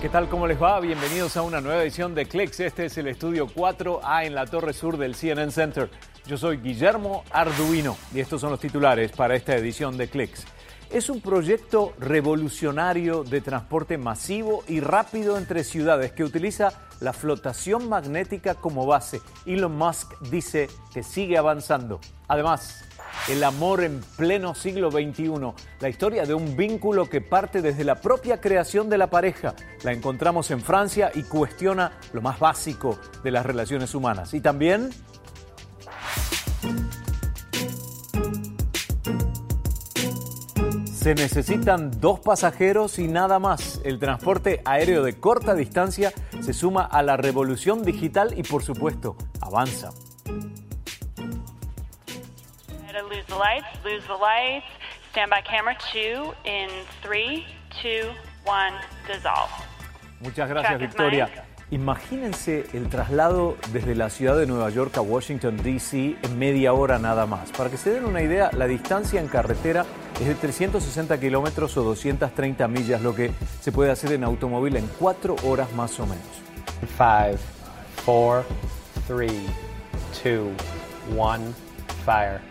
¿Qué tal? ¿Cómo les va? Bienvenidos a una nueva edición de Clicks. Este es el estudio 4A en la torre sur del CNN Center. Yo soy Guillermo Arduino y estos son los titulares para esta edición de Clicks. Es un proyecto revolucionario de transporte masivo y rápido entre ciudades que utiliza la flotación magnética como base. Elon Musk dice que sigue avanzando. Además, el amor en pleno siglo XXI, la historia de un vínculo que parte desde la propia creación de la pareja. La encontramos en Francia y cuestiona lo más básico de las relaciones humanas. Y también... Se necesitan dos pasajeros y nada más. El transporte aéreo de corta distancia se suma a la revolución digital y por supuesto avanza. Lights, lose the lights. Stand by camera two in three, two, one, dissolve. Muchas gracias, Victoria. Imagínense el traslado desde la ciudad de Nueva York a Washington, D.C. en media hora nada más. Para que se den una idea, la distancia en carretera es de 360 kilómetros o 230 millas, lo que se puede hacer en automóvil en cuatro horas más o menos. Five, four, three, two, one, fire.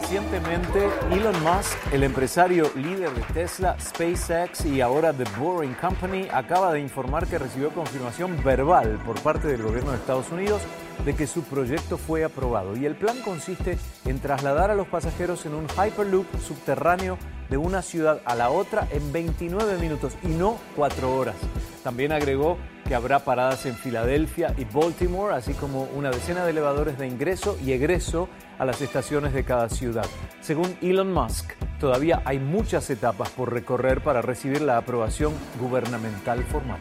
Recientemente, Elon Musk, el empresario líder de Tesla, SpaceX y ahora The Boring Company, acaba de informar que recibió confirmación verbal por parte del gobierno de Estados Unidos de que su proyecto fue aprobado. Y el plan consiste en trasladar a los pasajeros en un Hyperloop subterráneo de una ciudad a la otra en 29 minutos y no 4 horas. También agregó que habrá paradas en Filadelfia y Baltimore, así como una decena de elevadores de ingreso y egreso a las estaciones de cada ciudad. Según Elon Musk, todavía hay muchas etapas por recorrer para recibir la aprobación gubernamental formal.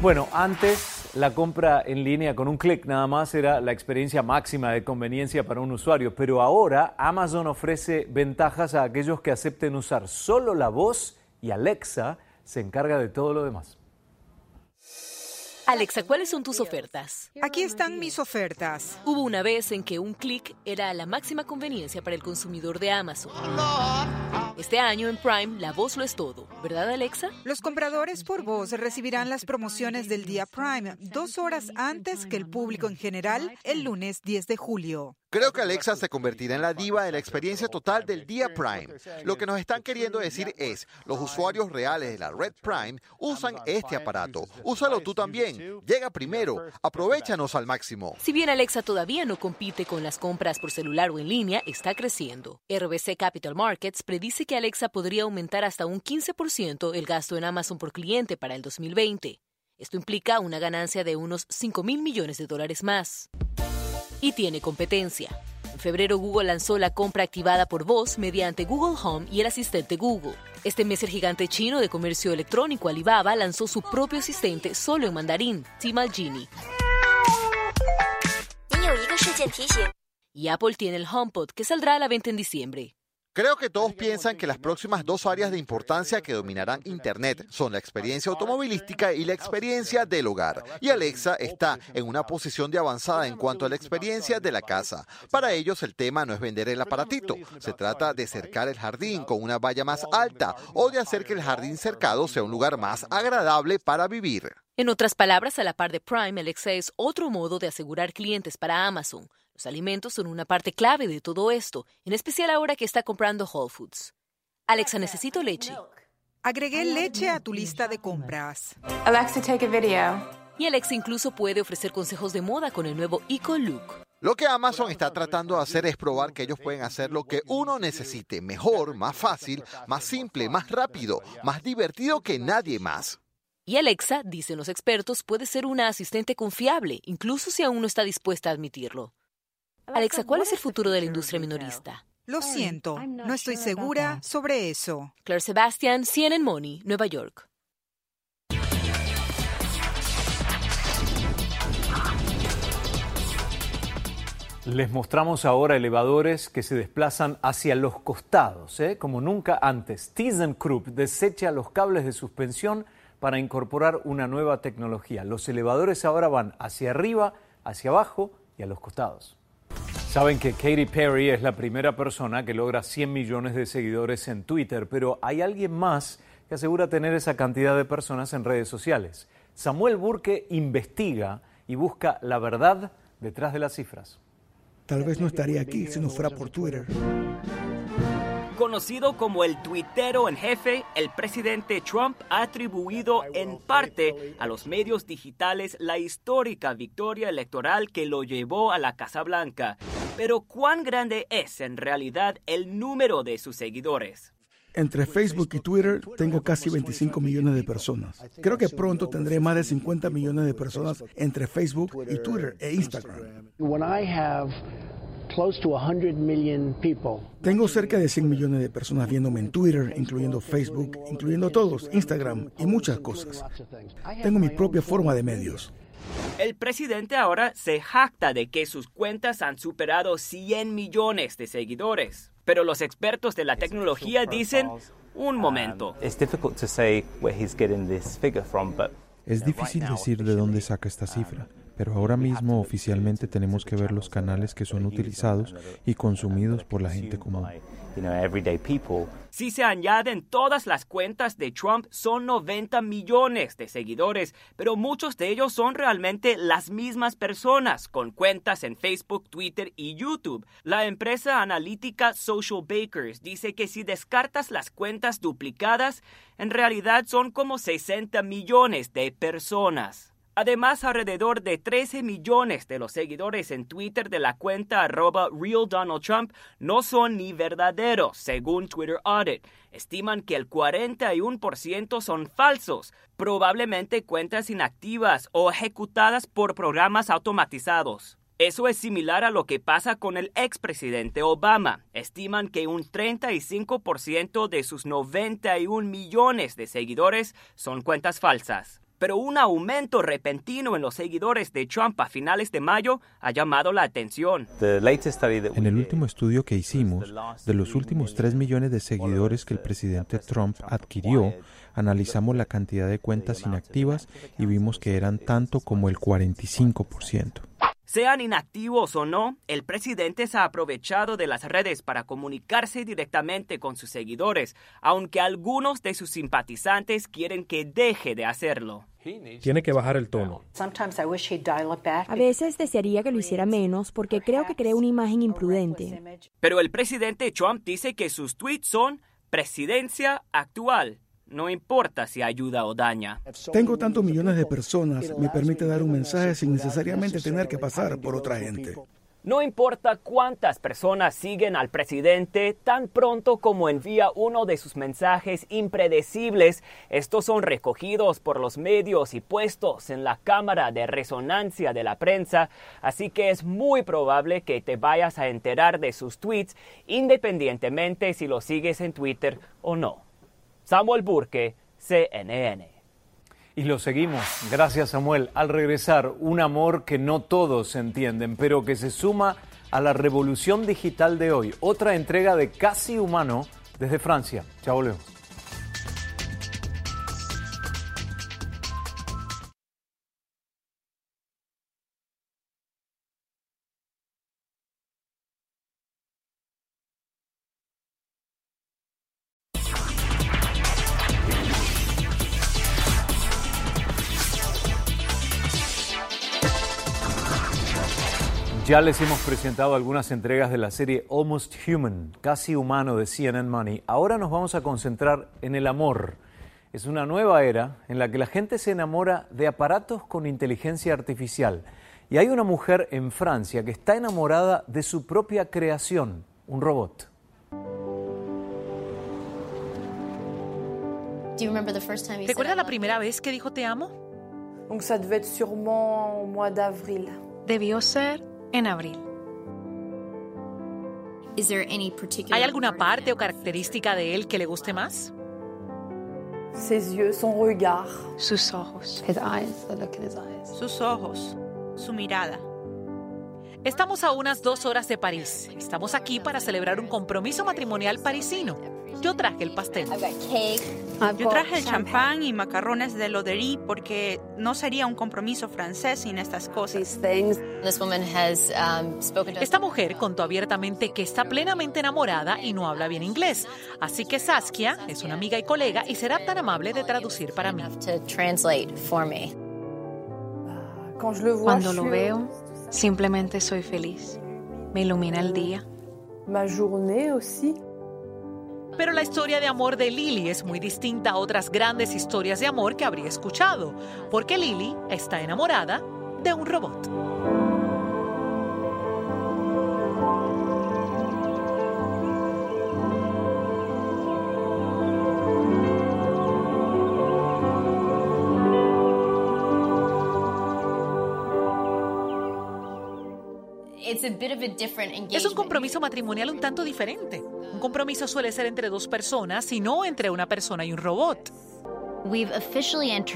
Bueno, antes la compra en línea con un clic nada más era la experiencia máxima de conveniencia para un usuario, pero ahora Amazon ofrece ventajas a aquellos que acepten usar solo la voz y Alexa se encarga de todo lo demás. Alexa, ¿cuáles son tus ofertas? Aquí están mis ofertas. Hubo una vez en que un clic era la máxima conveniencia para el consumidor de Amazon. Este año en Prime, la voz lo es todo, ¿verdad Alexa? Los compradores por voz recibirán las promociones del día Prime dos horas antes que el público en general el lunes 10 de julio. Creo que Alexa se convertirá en la diva de la experiencia total del día Prime. Lo que nos están queriendo decir es, los usuarios reales de la red Prime usan este aparato. Úsalo tú también. Llega primero. Aprovechanos al máximo. Si bien Alexa todavía no compite con las compras por celular o en línea, está creciendo. RBC Capital Markets predice que Alexa podría aumentar hasta un 15% el gasto en Amazon por cliente para el 2020. Esto implica una ganancia de unos 5 mil millones de dólares más y tiene competencia. En febrero Google lanzó la compra activada por voz mediante Google Home y el asistente Google. Este mes el gigante chino de comercio electrónico Alibaba lanzó su propio asistente solo en mandarín, Timal Genie. Y Apple tiene el HomePod que saldrá a la venta en diciembre. Creo que todos piensan que las próximas dos áreas de importancia que dominarán Internet son la experiencia automovilística y la experiencia del hogar. Y Alexa está en una posición de avanzada en cuanto a la experiencia de la casa. Para ellos el tema no es vender el aparatito, se trata de cercar el jardín con una valla más alta o de hacer que el jardín cercado sea un lugar más agradable para vivir. En otras palabras, a la par de Prime, Alexa es otro modo de asegurar clientes para Amazon. Los alimentos son una parte clave de todo esto, en especial ahora que está comprando Whole Foods. Alexa, necesito leche. Agregué leche a tu lista de compras. Alexa, take a video. Y Alexa incluso puede ofrecer consejos de moda con el nuevo Eco Look. Lo que Amazon está tratando de hacer es probar que ellos pueden hacer lo que uno necesite, mejor, más fácil, más simple, más rápido, más divertido que nadie más. Y Alexa, dicen los expertos, puede ser una asistente confiable, incluso si aún no está dispuesta a admitirlo. Alexa, ¿cuál es el futuro de la industria minorista? Lo siento, no estoy segura sobre eso. Claire Sebastian, CNN Money, Nueva York. Les mostramos ahora elevadores que se desplazan hacia los costados, ¿eh? como nunca antes. ThyssenKrupp desecha los cables de suspensión para incorporar una nueva tecnología. Los elevadores ahora van hacia arriba, hacia abajo y a los costados. Saben que Katy Perry es la primera persona que logra 100 millones de seguidores en Twitter, pero hay alguien más que asegura tener esa cantidad de personas en redes sociales. Samuel Burke investiga y busca la verdad detrás de las cifras. Tal vez no estaría aquí si no fuera por Twitter. Conocido como el tuitero en jefe, el presidente Trump ha atribuido en parte a los medios digitales la histórica victoria electoral que lo llevó a la Casa Blanca. Pero ¿cuán grande es en realidad el número de sus seguidores? Entre Facebook y Twitter tengo casi 25 millones de personas. Creo que pronto tendré más de 50 millones de personas entre Facebook y Twitter e Instagram. Tengo cerca de 100 millones de personas viéndome en Twitter, incluyendo Facebook, incluyendo todos, Instagram y muchas cosas. Tengo mi propia forma de medios. El presidente ahora se jacta de que sus cuentas han superado 100 millones de seguidores. Pero los expertos de la tecnología dicen, un momento. Es difícil decir de dónde saca esta cifra pero ahora mismo oficialmente tenemos que ver los canales que son utilizados y consumidos por la gente común. Si se añaden todas las cuentas de Trump, son 90 millones de seguidores, pero muchos de ellos son realmente las mismas personas, con cuentas en Facebook, Twitter y YouTube. La empresa analítica Social Bakers dice que si descartas las cuentas duplicadas, en realidad son como 60 millones de personas. Además, alrededor de 13 millones de los seguidores en Twitter de la cuenta arroba Donald Trump no son ni verdaderos, según Twitter Audit. Estiman que el 41% son falsos, probablemente cuentas inactivas o ejecutadas por programas automatizados. Eso es similar a lo que pasa con el expresidente Obama. Estiman que un 35% de sus 91 millones de seguidores son cuentas falsas pero un aumento repentino en los seguidores de Trump a finales de mayo ha llamado la atención. En el último estudio que hicimos, de los últimos 3 millones de seguidores que el presidente Trump adquirió, analizamos la cantidad de cuentas inactivas y vimos que eran tanto como el 45%. Sean inactivos o no, el presidente se ha aprovechado de las redes para comunicarse directamente con sus seguidores, aunque algunos de sus simpatizantes quieren que deje de hacerlo. Tiene que bajar el tono. A veces desearía que lo hiciera menos porque creo que crea una imagen imprudente. Pero el presidente Trump dice que sus tweets son presidencia actual no importa si ayuda o daña. Tengo tantos millones de personas, me permite dar un mensaje sin necesariamente tener que pasar por otra gente. No importa cuántas personas siguen al presidente, tan pronto como envía uno de sus mensajes impredecibles, estos son recogidos por los medios y puestos en la cámara de resonancia de la prensa, así que es muy probable que te vayas a enterar de sus tweets independientemente si lo sigues en Twitter o no. Samuel Burke, CNN. Y lo seguimos. Gracias, Samuel. Al regresar, un amor que no todos entienden, pero que se suma a la revolución digital de hoy. Otra entrega de Casi Humano desde Francia. Chao, Leo. Ya les hemos presentado algunas entregas de la serie Almost Human, casi humano de CNN Money. Ahora nos vamos a concentrar en el amor. Es una nueva era en la que la gente se enamora de aparatos con inteligencia artificial. Y hay una mujer en Francia que está enamorada de su propia creación, un robot. ¿Recuerda la primera vez que dijo te amo? Debió ser en abril. ¿Hay alguna parte o característica de él que le guste más? Sus ojos. Sus ojos. Su mirada. Estamos a unas dos horas de París. Estamos aquí para celebrar un compromiso matrimonial parisino. Yo traje el pastel. Yo traje el champán y macarrones de loderí porque no sería un compromiso francés sin estas cosas. Esta mujer contó abiertamente que está plenamente enamorada y no habla bien inglés. Así que Saskia es una amiga y colega y será tan amable de traducir para mí. Cuando lo veo, simplemente soy feliz. Me ilumina el día. Pero la historia de amor de Lily es muy distinta a otras grandes historias de amor que habría escuchado, porque Lily está enamorada de un robot. Es un compromiso matrimonial un tanto diferente. Un compromiso suele ser entre dos personas y no entre una persona y un robot.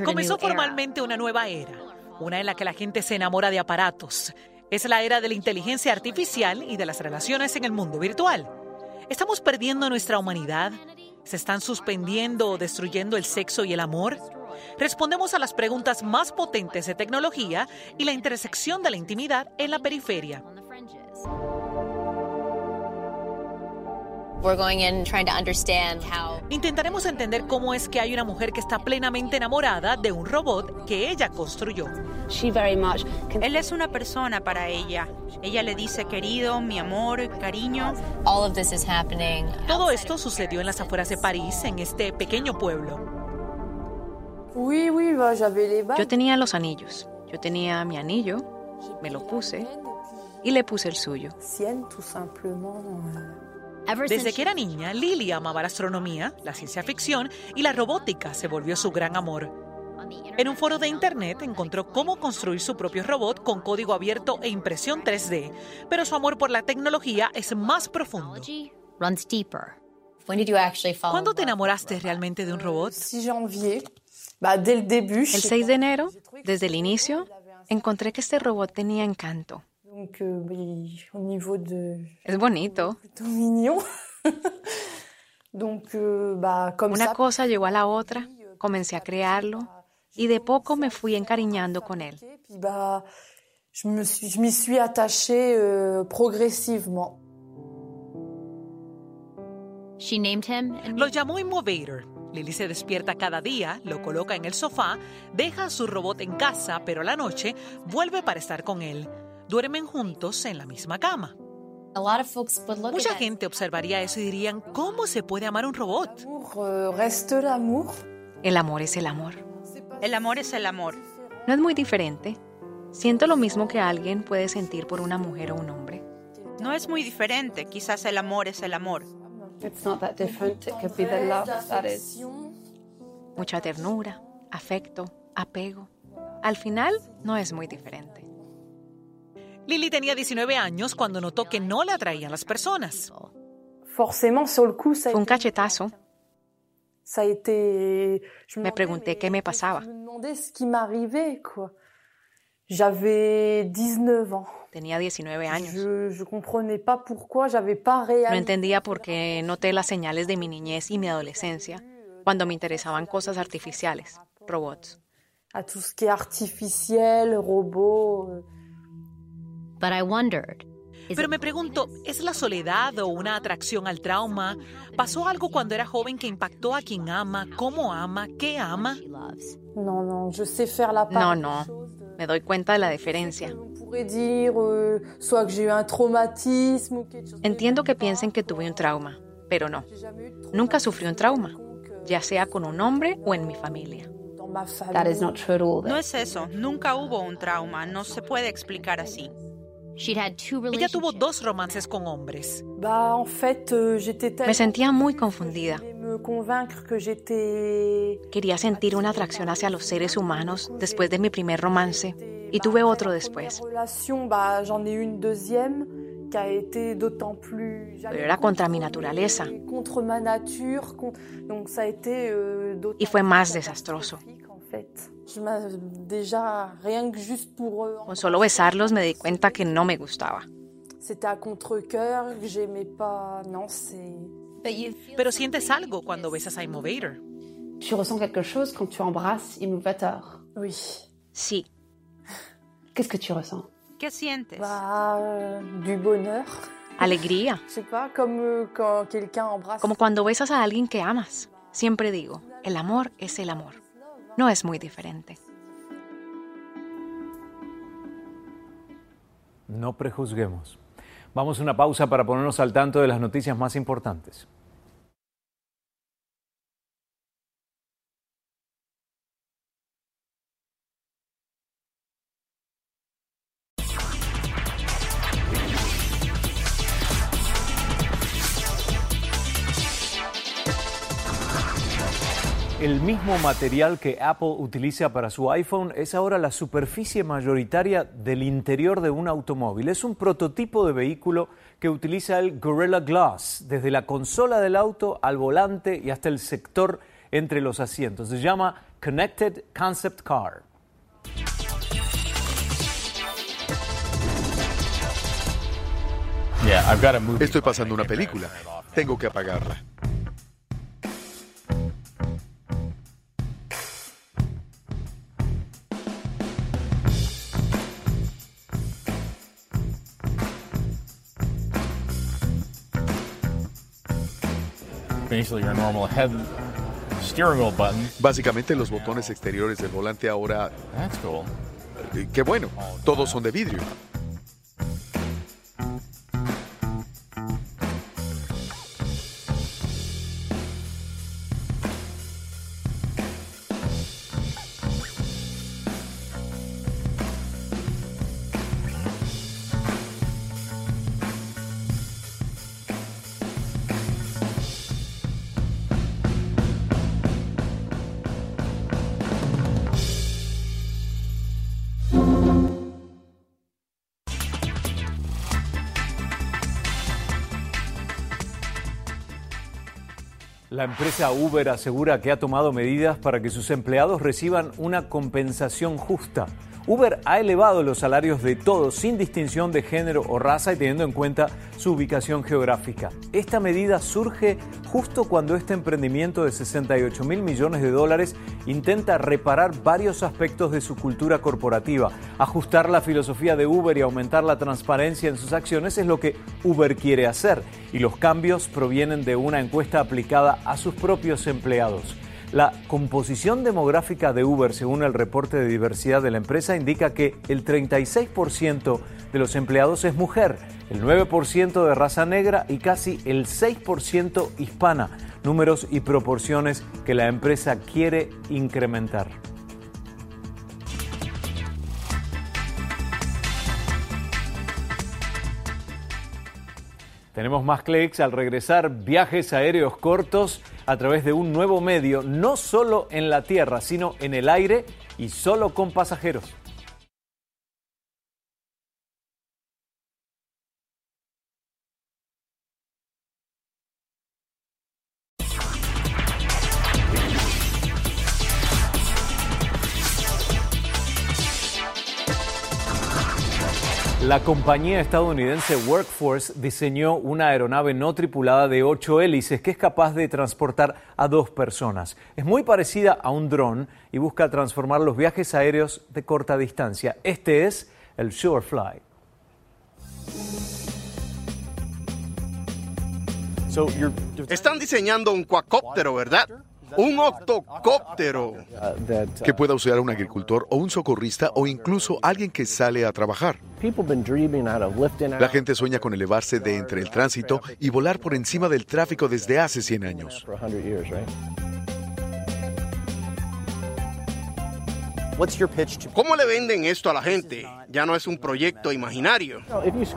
Comenzó formalmente una nueva era, una en la que la gente se enamora de aparatos. Es la era de la inteligencia artificial y de las relaciones en el mundo virtual. ¿Estamos perdiendo nuestra humanidad? ¿Se están suspendiendo o destruyendo el sexo y el amor? Respondemos a las preguntas más potentes de tecnología y la intersección de la intimidad en la periferia. Intentaremos entender cómo es que hay una mujer que está plenamente enamorada de un robot que ella construyó. Él es una persona para ella. Ella le dice querido, mi amor, cariño. Todo esto sucedió en las afueras de París, en este pequeño pueblo. Yo tenía los anillos. Yo tenía mi anillo, me lo puse y le puse el suyo. Desde que era niña, Lily amaba la astronomía, la ciencia ficción y la robótica se volvió su gran amor. En un foro de internet encontró cómo construir su propio robot con código abierto e impresión 3D, pero su amor por la tecnología es más profundo. ¿Cuándo te enamoraste realmente de un robot? El 6 de enero, desde el inicio, encontré que este robot tenía encanto. Es bonito. Una cosa llegó a la otra, comencé a crearlo y de poco me fui encariñando con él. Lo llamó Immovator. Lily se despierta cada día, lo coloca en el sofá, deja su robot en casa, pero la noche vuelve para estar con él duermen juntos en la misma cama. Mucha gente observaría eso y dirían, ¿cómo se puede amar un robot? El amor es el amor. El amor es el amor. No es muy diferente. Siento lo mismo que alguien puede sentir por una mujer o un hombre. No es muy diferente. Quizás el amor es el amor. Mucha ternura, afecto, apego. Al final, no es muy diferente. Lily tenía 19 años cuando notó que no le atraían las personas. Fue un cachetazo. Me pregunté qué me pasaba. Tenía 19 años. No entendía por qué noté las señales de mi niñez y mi adolescencia cuando me interesaban cosas artificiales, robots. A tout ce qui est artificiel, robots. Pero me pregunto, ¿es la soledad o una atracción al trauma? ¿Pasó algo cuando era joven que impactó a quien ama, cómo ama, qué ama? No, no, yo sé hacer la No, no. Me doy cuenta de la diferencia. Euh, Entiendo que piensen que tuve un trauma, pero no. Nunca sufrí un trauma, ya sea con un hombre o en mi familia. No es eso, nunca hubo un trauma, no se puede explicar así. Ella tuvo dos romances con hombres. Euh, Me sentía muy confundida. Quería sentir una atracción hacia los seres humanos después de mi primer romance y tuve otro después. Pero era contra mi naturaleza. Euh, y fue más desastroso. Con solo besarlos me di cuenta que no me gustaba. Pero sientes algo cuando besas a. Oui. Sí. ¿Qué sientes? Bah, euh, du bonheur. Alegría. Euh. Como cuando besas a alguien que amas. Siempre digo, el amor es el amor. No es muy diferente. No prejuzguemos. Vamos a una pausa para ponernos al tanto de las noticias más importantes. Material que Apple utiliza para su iPhone es ahora la superficie mayoritaria del interior de un automóvil. Es un prototipo de vehículo que utiliza el Gorilla Glass, desde la consola del auto al volante y hasta el sector entre los asientos. Se llama Connected Concept Car. Estoy pasando una película. Tengo que apagarla. Básicamente los botones exteriores del volante ahora... Eh, Qué bueno, todos son de vidrio. La empresa Uber asegura que ha tomado medidas para que sus empleados reciban una compensación justa. Uber ha elevado los salarios de todos sin distinción de género o raza y teniendo en cuenta su ubicación geográfica. Esta medida surge justo cuando este emprendimiento de 68 mil millones de dólares intenta reparar varios aspectos de su cultura corporativa. Ajustar la filosofía de Uber y aumentar la transparencia en sus acciones es lo que Uber quiere hacer y los cambios provienen de una encuesta aplicada a sus propios empleados. La composición demográfica de Uber, según el reporte de diversidad de la empresa, indica que el 36% de los empleados es mujer, el 9% de raza negra y casi el 6% hispana, números y proporciones que la empresa quiere incrementar. Tenemos más clics. Al regresar viajes aéreos cortos a través de un nuevo medio, no solo en la tierra, sino en el aire y solo con pasajeros. Compañía estadounidense Workforce diseñó una aeronave no tripulada de ocho hélices que es capaz de transportar a dos personas. Es muy parecida a un dron y busca transformar los viajes aéreos de corta distancia. Este es el Shorefly. Están diseñando un cuacóptero, ¿verdad? Un octocóptero. Que pueda usar un agricultor o un socorrista o incluso alguien que sale a trabajar. La gente sueña con elevarse de entre el tránsito y volar por encima del tráfico desde hace 100 años. ¿Cómo le venden esto a la gente? Ya no es un proyecto imaginario.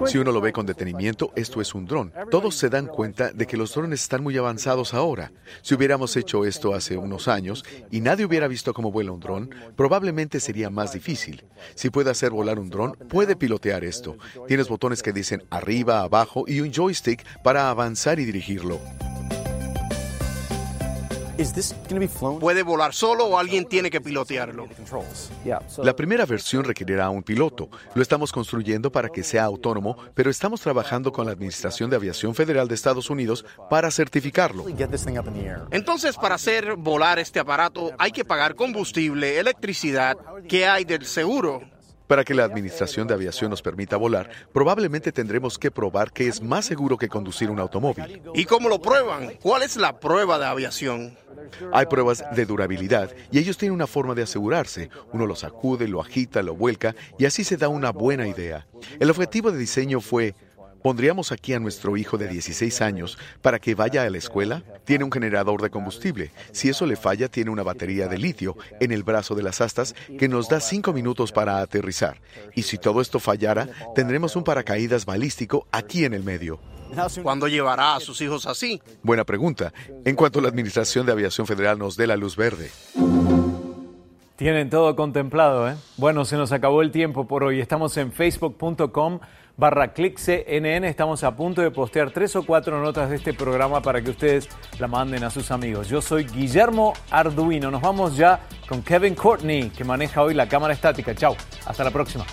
Si uno lo ve con detenimiento, esto es un dron. Todos se dan cuenta de que los drones están muy avanzados ahora. Si hubiéramos hecho esto hace unos años y nadie hubiera visto cómo vuela un dron, probablemente sería más difícil. Si puede hacer volar un dron, puede pilotear esto. Tienes botones que dicen arriba, abajo y un joystick para avanzar y dirigirlo. ¿Puede volar solo o alguien tiene que pilotearlo? La primera versión requerirá un piloto. Lo estamos construyendo para que sea autónomo, pero estamos trabajando con la Administración de Aviación Federal de Estados Unidos para certificarlo. Entonces, para hacer volar este aparato hay que pagar combustible, electricidad. ¿Qué hay del seguro? Para que la Administración de Aviación nos permita volar, probablemente tendremos que probar que es más seguro que conducir un automóvil. ¿Y cómo lo prueban? ¿Cuál es la prueba de aviación? Hay pruebas de durabilidad y ellos tienen una forma de asegurarse. Uno lo sacude, lo agita, lo vuelca y así se da una buena idea. El objetivo de diseño fue ¿Pondríamos aquí a nuestro hijo de 16 años para que vaya a la escuela? Tiene un generador de combustible. Si eso le falla, tiene una batería de litio en el brazo de las astas que nos da 5 minutos para aterrizar. Y si todo esto fallara, tendremos un paracaídas balístico aquí en el medio. ¿Cuándo llevará a sus hijos así? Buena pregunta. En cuanto la Administración de Aviación Federal nos dé la luz verde. Tienen todo contemplado, ¿eh? Bueno, se nos acabó el tiempo por hoy. Estamos en facebook.com barra CNN. Estamos a punto de postear tres o cuatro notas de este programa para que ustedes la manden a sus amigos. Yo soy Guillermo Arduino. Nos vamos ya con Kevin Courtney, que maneja hoy la cámara estática. Chao, hasta la próxima.